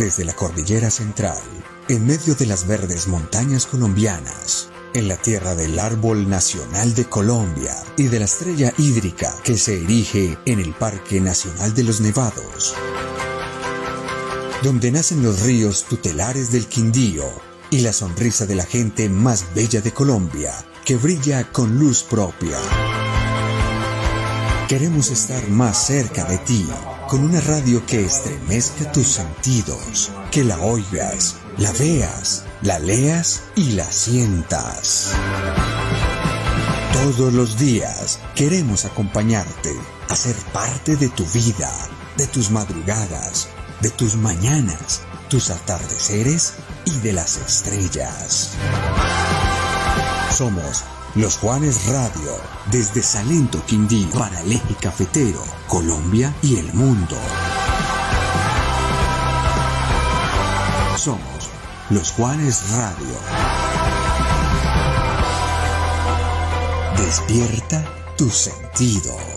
Desde la cordillera central, en medio de las verdes montañas colombianas, en la tierra del árbol nacional de Colombia y de la estrella hídrica que se erige en el Parque Nacional de los Nevados, donde nacen los ríos tutelares del Quindío y la sonrisa de la gente más bella de Colombia, que brilla con luz propia. Queremos estar más cerca de ti, con una radio que estremezca tus sentidos, que la oigas, la veas, la leas y la sientas. Todos los días queremos acompañarte, a ser parte de tu vida, de tus madrugadas, de tus mañanas, tus atardeceres y de las estrellas. Somos los Juanes Radio, desde Salento Quindío para el eje cafetero, Colombia y el mundo. Somos los Juanes Radio. Despierta tus sentidos.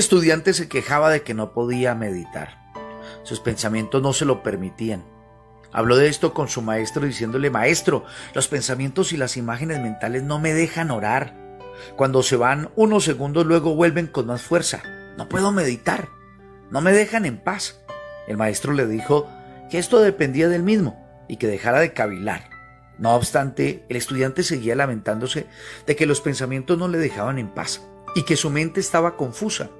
Estudiante se quejaba de que no podía meditar. Sus pensamientos no se lo permitían. Habló de esto con su maestro diciéndole, maestro, los pensamientos y las imágenes mentales no me dejan orar. Cuando se van unos segundos luego vuelven con más fuerza. No puedo meditar. No me dejan en paz. El maestro le dijo que esto dependía del mismo y que dejara de cavilar. No obstante, el estudiante seguía lamentándose de que los pensamientos no le dejaban en paz y que su mente estaba confusa.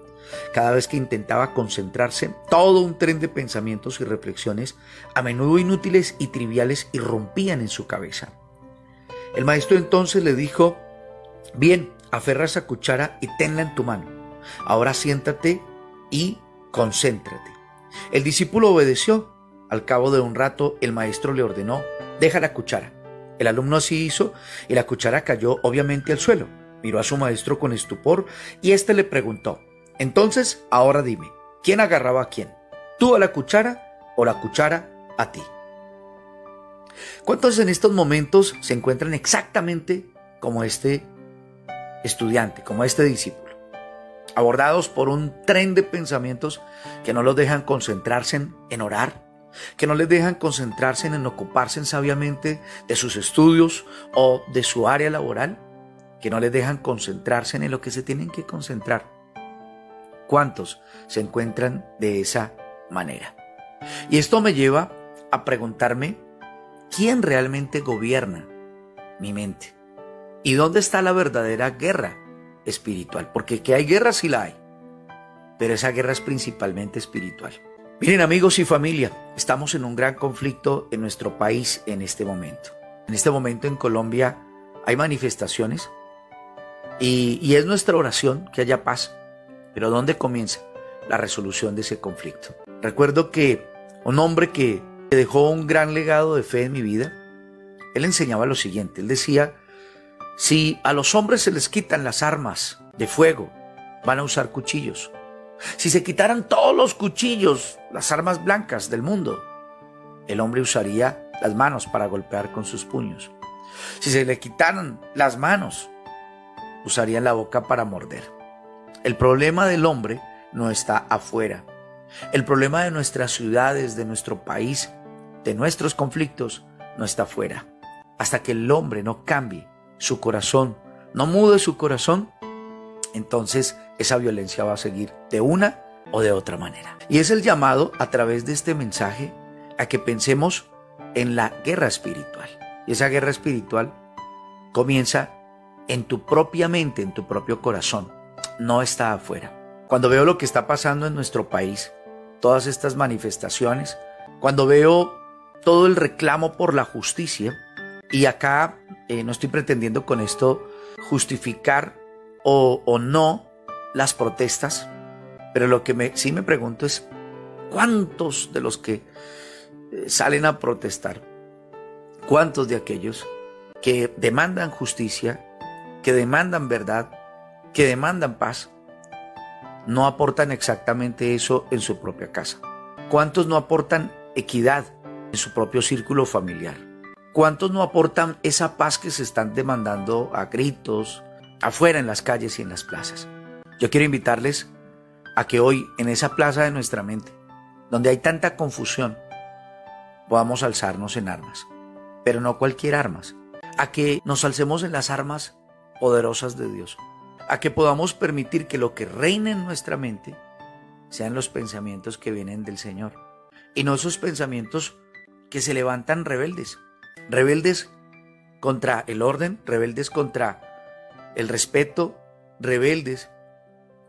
Cada vez que intentaba concentrarse, todo un tren de pensamientos y reflexiones, a menudo inútiles y triviales, irrumpían en su cabeza. El maestro entonces le dijo, bien, aferra esa cuchara y tenla en tu mano. Ahora siéntate y concéntrate. El discípulo obedeció. Al cabo de un rato, el maestro le ordenó, deja la cuchara. El alumno así hizo y la cuchara cayó obviamente al suelo. Miró a su maestro con estupor y éste le preguntó, entonces, ahora dime, ¿quién agarraba a quién? ¿Tú a la cuchara o la cuchara a ti? ¿Cuántos en estos momentos se encuentran exactamente como este estudiante, como este discípulo? Abordados por un tren de pensamientos que no los dejan concentrarse en, en orar, que no les dejan concentrarse en ocuparse sabiamente de sus estudios o de su área laboral, que no les dejan concentrarse en lo que se tienen que concentrar ¿Cuántos se encuentran de esa manera? Y esto me lleva a preguntarme, ¿quién realmente gobierna mi mente? ¿Y dónde está la verdadera guerra espiritual? Porque que hay guerra sí la hay, pero esa guerra es principalmente espiritual. Miren amigos y familia, estamos en un gran conflicto en nuestro país en este momento. En este momento en Colombia hay manifestaciones y, y es nuestra oración que haya paz, pero ¿dónde comienza la resolución de ese conflicto? Recuerdo que un hombre que dejó un gran legado de fe en mi vida, él enseñaba lo siguiente, él decía, si a los hombres se les quitan las armas de fuego, van a usar cuchillos. Si se quitaran todos los cuchillos, las armas blancas del mundo, el hombre usaría las manos para golpear con sus puños. Si se le quitaran las manos, usaría la boca para morder. El problema del hombre no está afuera. El problema de nuestras ciudades, de nuestro país, de nuestros conflictos, no está afuera. Hasta que el hombre no cambie su corazón, no mude su corazón, entonces esa violencia va a seguir de una o de otra manera. Y es el llamado a través de este mensaje a que pensemos en la guerra espiritual. Y esa guerra espiritual comienza en tu propia mente, en tu propio corazón no está afuera. Cuando veo lo que está pasando en nuestro país, todas estas manifestaciones, cuando veo todo el reclamo por la justicia, y acá eh, no estoy pretendiendo con esto justificar o, o no las protestas, pero lo que me, sí me pregunto es, ¿cuántos de los que eh, salen a protestar, cuántos de aquellos que demandan justicia, que demandan verdad, que demandan paz, no aportan exactamente eso en su propia casa? ¿Cuántos no aportan equidad en su propio círculo familiar? ¿Cuántos no aportan esa paz que se están demandando a gritos, afuera en las calles y en las plazas? Yo quiero invitarles a que hoy en esa plaza de nuestra mente, donde hay tanta confusión, podamos alzarnos en armas, pero no cualquier armas, a que nos alcemos en las armas poderosas de Dios, a que podamos permitir que lo que reine en nuestra mente sean los pensamientos que vienen del Señor y no esos pensamientos que se levantan rebeldes, rebeldes contra el orden, rebeldes contra el respeto, rebeldes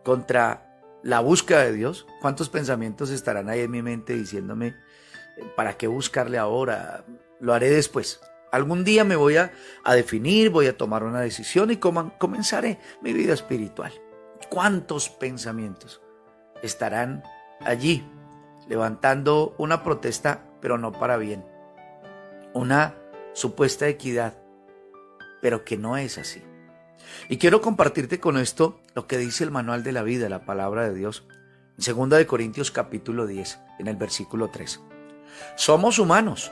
contra la búsqueda de Dios. ¿Cuántos pensamientos estarán ahí en mi mente diciéndome, ¿para qué buscarle ahora? Lo haré después. Algún día me voy a, definir, voy a tomar una decisión y comenzaré mi vida espiritual. ¿Cuántos pensamientos estarán allí levantando una protesta, pero no para bien? Una supuesta equidad, pero que no es así. Y quiero compartirte con esto lo que dice el manual de la vida, la palabra de Dios, en 2 de Corintios capítulo 10, en el versículo 3. Somos humanos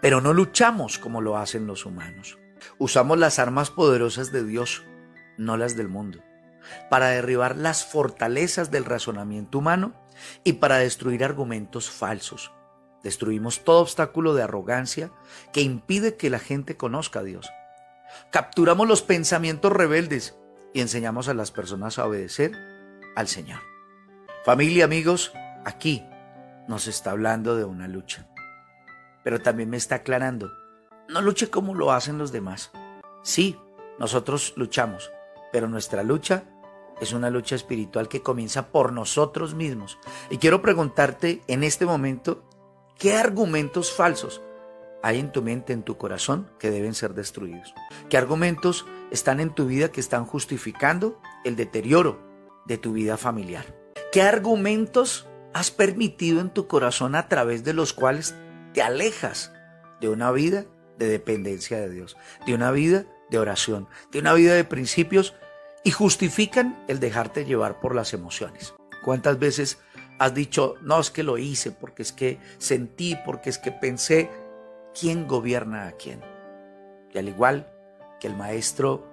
pero no luchamos como lo hacen los humanos. Usamos las armas poderosas de Dios, no las del mundo, para derribar las fortalezas del razonamiento humano y para destruir argumentos falsos. Destruimos todo obstáculo de arrogancia que impide que la gente conozca a Dios. Capturamos los pensamientos rebeldes y enseñamos a las personas a obedecer al Señor. Familia, amigos, aquí nos está hablando de una lucha pero también me está aclarando, no luche como lo hacen los demás. Sí, nosotros luchamos, pero nuestra lucha es una lucha espiritual que comienza por nosotros mismos. Y quiero preguntarte en este momento, ¿qué argumentos falsos hay en tu mente, en tu corazón, que deben ser destruidos? ¿Qué argumentos están en tu vida que están justificando el deterioro de tu vida familiar? ¿Qué argumentos has permitido en tu corazón a través de los cuales te alejas de una vida de dependencia de Dios, de una vida de oración, de una vida de principios y justifican el dejarte llevar por las emociones. ¿Cuántas veces has dicho, no es que lo hice, porque es que sentí, porque es que pensé? ¿Quién gobierna a quién? Y al igual que el maestro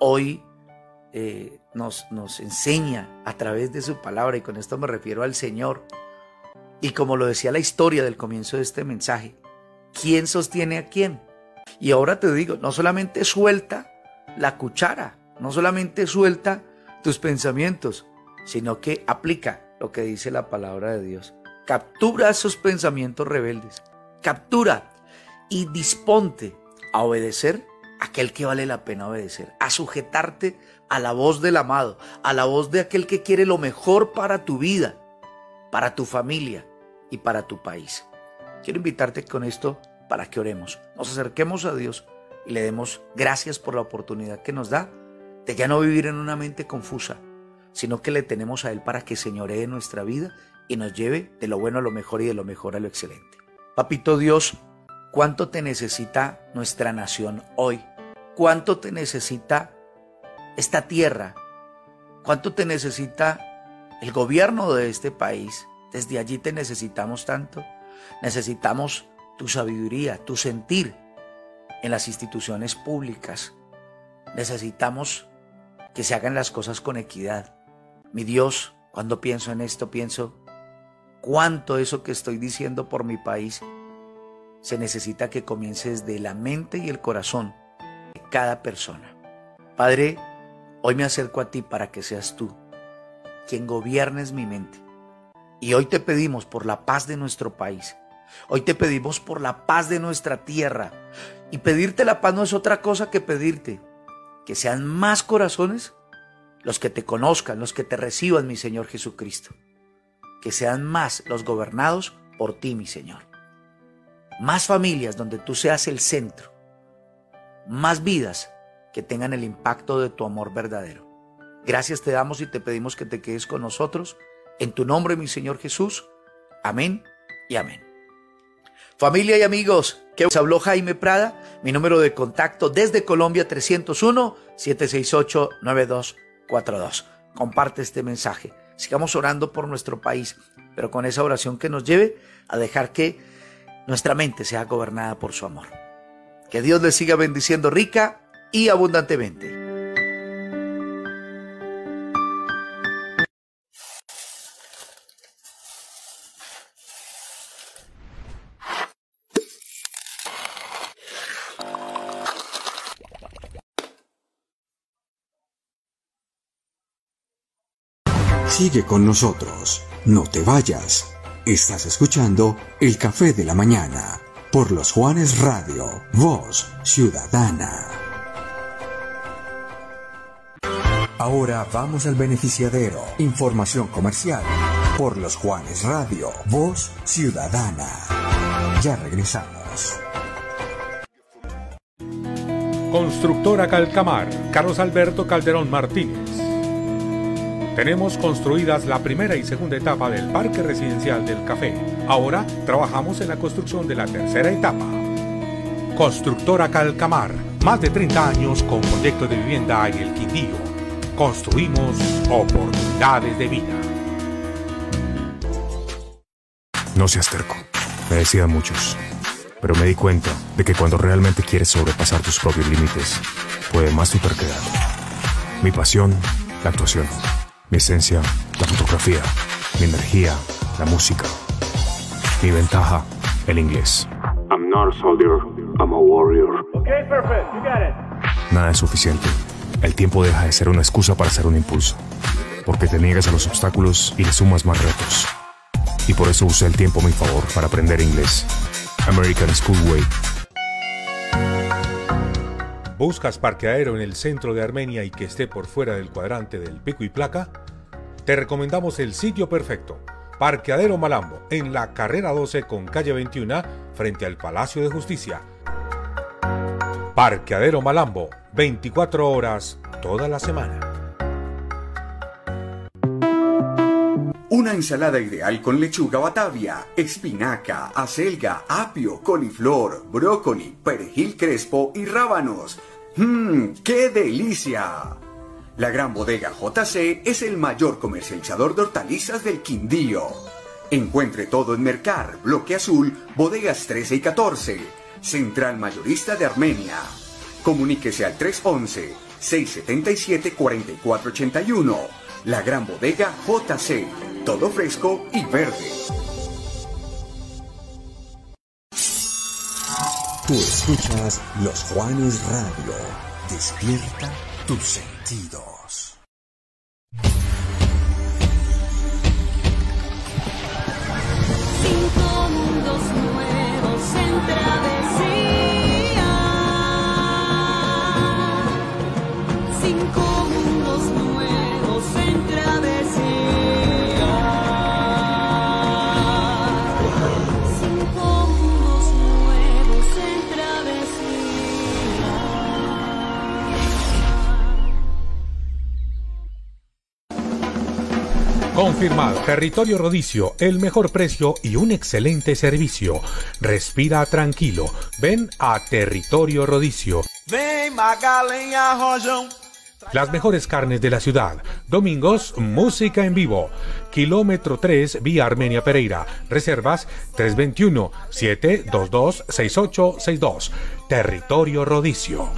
hoy eh, nos, nos enseña a través de su palabra, y con esto me refiero al Señor, y como lo decía la historia del comienzo de este mensaje, ¿quién sostiene a quién? Y ahora te digo, no solamente suelta la cuchara, no solamente suelta tus pensamientos, sino que aplica lo que dice la palabra de Dios. Captura esos pensamientos rebeldes, captura y disponte a obedecer a aquel que vale la pena obedecer, a sujetarte a la voz del amado, a la voz de aquel que quiere lo mejor para tu vida, para tu familia, y para tu país. Quiero invitarte con esto para que oremos, nos acerquemos a Dios y le demos gracias por la oportunidad que nos da de ya no vivir en una mente confusa, sino que le tenemos a Él para que señoree nuestra vida y nos lleve de lo bueno a lo mejor y de lo mejor a lo excelente. Papito Dios, ¿cuánto te necesita nuestra nación hoy? ¿Cuánto te necesita esta tierra? ¿Cuánto te necesita el gobierno de este país? Desde allí te necesitamos tanto. Necesitamos tu sabiduría, tu sentir en las instituciones públicas. Necesitamos que se hagan las cosas con equidad. Mi Dios, cuando pienso en esto, pienso cuánto eso que estoy diciendo por mi país se necesita que comience desde la mente y el corazón de cada persona. Padre, hoy me acerco a ti para que seas tú quien gobiernes mi mente y hoy te pedimos por la paz de nuestro país. Hoy te pedimos por la paz de nuestra tierra. Y pedirte la paz no es otra cosa que pedirte que sean más corazones los que te conozcan, los que te reciban, mi Señor Jesucristo. Que sean más los gobernados por ti, mi Señor. Más familias donde tú seas el centro. Más vidas que tengan el impacto de tu amor verdadero. Gracias te damos y te pedimos que te quedes con nosotros en tu nombre, mi Señor Jesús. Amén y amén. Familia y amigos, que os habló Jaime Prada, mi número de contacto desde Colombia 301-768-9242. Comparte este mensaje. sigamos orando por nuestro país, pero con esa oración que nos lleve a dejar que nuestra mente sea gobernada por su amor. Que Dios les siga bendiciendo rica y abundantemente. Sigue con nosotros, no te vayas. Estás escuchando El Café de la Mañana por los Juanes Radio, Voz Ciudadana. Ahora vamos al beneficiadero. Información comercial por los Juanes Radio, Voz Ciudadana. Ya regresamos. Constructora Calcamar, Carlos Alberto Calderón Martínez tenemos construidas la primera y segunda etapa del Parque Residencial del Café. Ahora trabajamos en la construcción de la tercera etapa. Constructora Calcamar, más de 30 años con proyectos de vivienda en el Quindío. Construimos oportunidades de vida. No seas terco, me decían muchos. Pero me di cuenta de que cuando realmente quieres sobrepasar tus propios límites, puede más tu. Mi pasión, la actuación. Mi esencia, la fotografía. Mi energía, la música. Mi ventaja, el inglés. I'm not a soldier, I'm a warrior. Okay, perfect. You got it. Nada es suficiente. El tiempo deja de ser una excusa para hacer un impulso. Porque te niegas a los obstáculos y le sumas más retos. Y por eso usé el tiempo a mi favor para aprender inglés. American Schoolway ¿Buscas parqueadero en el centro de Armenia y que esté por fuera del cuadrante del pico y placa? Te recomendamos el sitio perfecto. Parqueadero Malambo, en la carrera 12 con calle 21, frente al Palacio de Justicia. Parqueadero Malambo, 24 horas, toda la semana. Una ensalada ideal con lechuga batavia, espinaca, acelga, apio, coliflor, brócoli, perejil crespo y rábanos. ¡Mmm! ¡Qué delicia! La Gran Bodega JC es el mayor comercializador de hortalizas del Quindío. Encuentre todo en Mercar, Bloque Azul, Bodegas 13 y 14, Central Mayorista de Armenia. Comuníquese al 311-677-4481. La Gran Bodega JC todo fresco y verde. Tú escuchas Los Juanes Radio. Despierta tus sentidos. Cinco mundos nuevos en travesía. Confirmado. Territorio Rodicio, el mejor precio y un excelente servicio. Respira tranquilo. Ven a Territorio Rodicio. Vem Magalenha Rojão. Las mejores carnes de la ciudad. Domingos, música en vivo. Kilómetro 3, vía Armenia Pereira. Reservas 321-722-6862. Territorio Rodicio.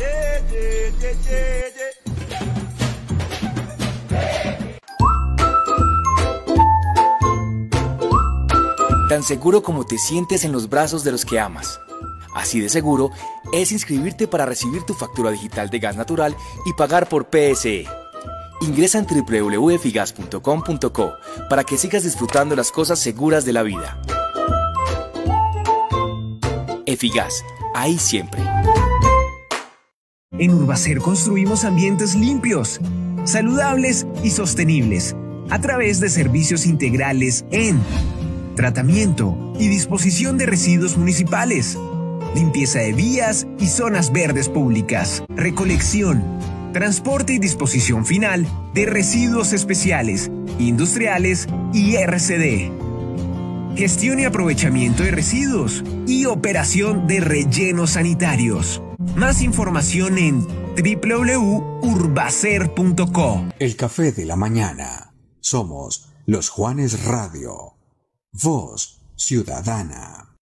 Tan seguro como te sientes en los brazos de los que amas. Así de seguro es inscribirte para recibir tu factura digital de gas natural y pagar por PSE. Ingresa en www.figas.com.co para que sigas disfrutando las cosas seguras de la vida. Efigas, ahí siempre. En Urbacer construimos ambientes limpios, saludables y sostenibles a través de servicios integrales en tratamiento y disposición de residuos municipales, limpieza de vías y zonas verdes públicas, recolección, transporte y disposición final de residuos especiales, industriales y RCD. Gestión y aprovechamiento de residuos y operación de rellenos sanitarios. Más información en www.urbacer.co. El café de la mañana. Somos los Juanes Radio. Voz Ciudadana.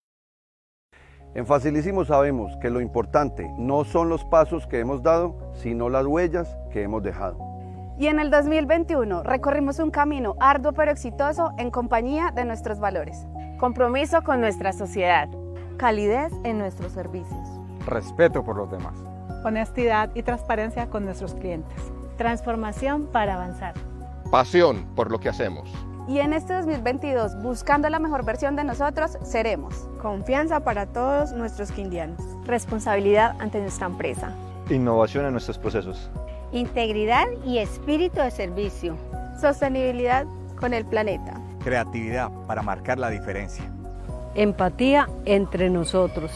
En Facilísimo sabemos que lo importante no son los pasos que hemos dado, sino las huellas que hemos dejado. Y en el 2021 recorrimos un camino arduo pero exitoso en compañía de nuestros valores. Compromiso con nuestra sociedad. Calidez en nuestros servicios. Respeto por los demás. Honestidad y transparencia con nuestros clientes. Transformación para avanzar. Pasión por lo que hacemos. Y en este 2022, buscando la mejor versión de nosotros, seremos. Confianza para todos nuestros quindianos. Responsabilidad ante nuestra empresa. Innovación en nuestros procesos. Integridad y espíritu de servicio. Sostenibilidad con el planeta. Creatividad para marcar la diferencia. Empatía entre nosotros.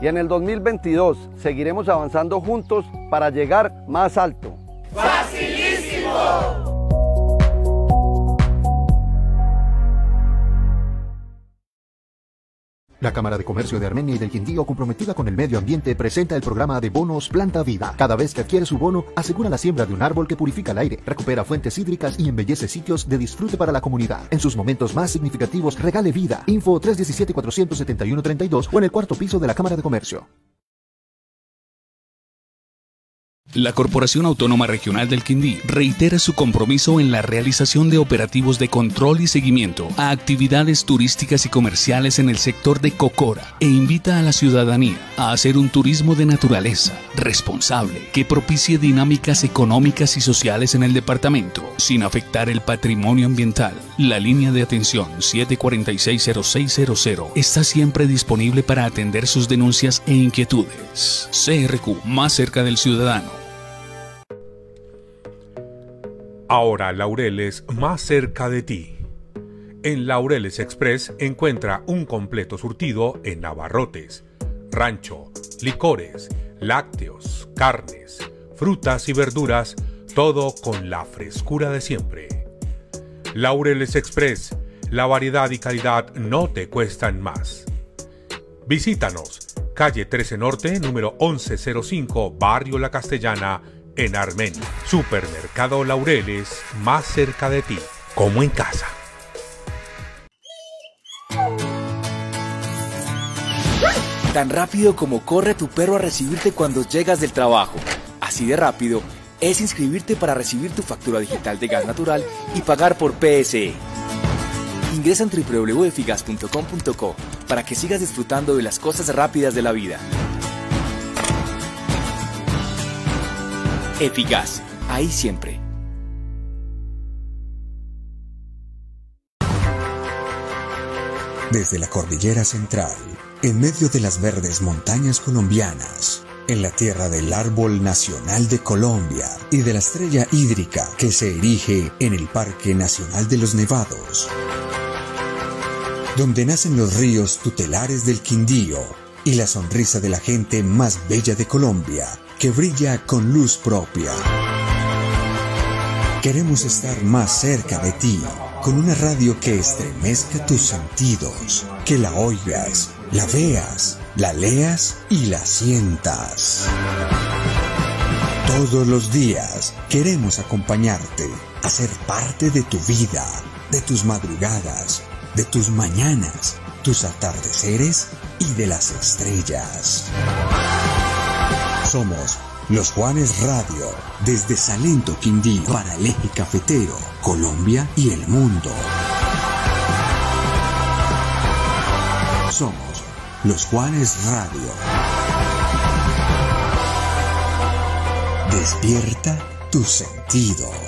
Y en el 2022 seguiremos avanzando juntos para llegar más alto. La Cámara de Comercio de Armenia y del Quindío, comprometida con el medio ambiente, presenta el programa de bonos Planta Vida. Cada vez que adquiere su bono, asegura la siembra de un árbol que purifica el aire, recupera fuentes hídricas y embellece sitios de disfrute para la comunidad. En sus momentos más significativos, regale vida. Info 317-471-32 o en el cuarto piso de la Cámara de Comercio. La Corporación Autónoma Regional del Quindí reitera su compromiso en la realización de operativos de control y seguimiento a actividades turísticas y comerciales en el sector de Cocora e invita a la ciudadanía a hacer un turismo de naturaleza responsable que propicie dinámicas económicas y sociales en el departamento sin afectar el patrimonio ambiental. La línea de atención 7460600 está siempre disponible para atender sus denuncias e inquietudes. CRQ, más cerca del ciudadano. Ahora Laureles más cerca de ti. En Laureles Express encuentra un completo surtido en abarrotes, rancho, licores, lácteos, carnes, frutas y verduras, todo con la frescura de siempre. Laureles Express, la variedad y calidad no te cuestan más. Visítanos, calle 13 Norte, número 1105, Barrio La Castellana, en Armenia. Supermercado Laureles, más cerca de ti, como en casa. Tan rápido como corre tu perro a recibirte cuando llegas del trabajo. Así de rápido es inscribirte para recibir tu factura digital de gas natural y pagar por PSE. Ingresa en www.efigas.com.co para que sigas disfrutando de las cosas rápidas de la vida. Eficaz, ahí siempre. Desde la cordillera central, en medio de las verdes montañas colombianas, en la tierra del árbol nacional de Colombia y de la estrella hídrica que se erige en el Parque Nacional de los Nevados, donde nacen los ríos tutelares del Quindío y la sonrisa de la gente más bella de Colombia, que brilla con luz propia. Queremos estar más cerca de ti, con una radio que estremezca tus sentidos, que la oigas, la veas, la leas y la sientas. Todos los días queremos acompañarte, a ser parte de tu vida, de tus madrugadas, de tus mañanas, tus atardeceres y de las estrellas. Somos los Juanes Radio, desde Salento Quindío para el eje cafetero, Colombia y el mundo. Somos los Juanes Radio. Despierta tus sentidos.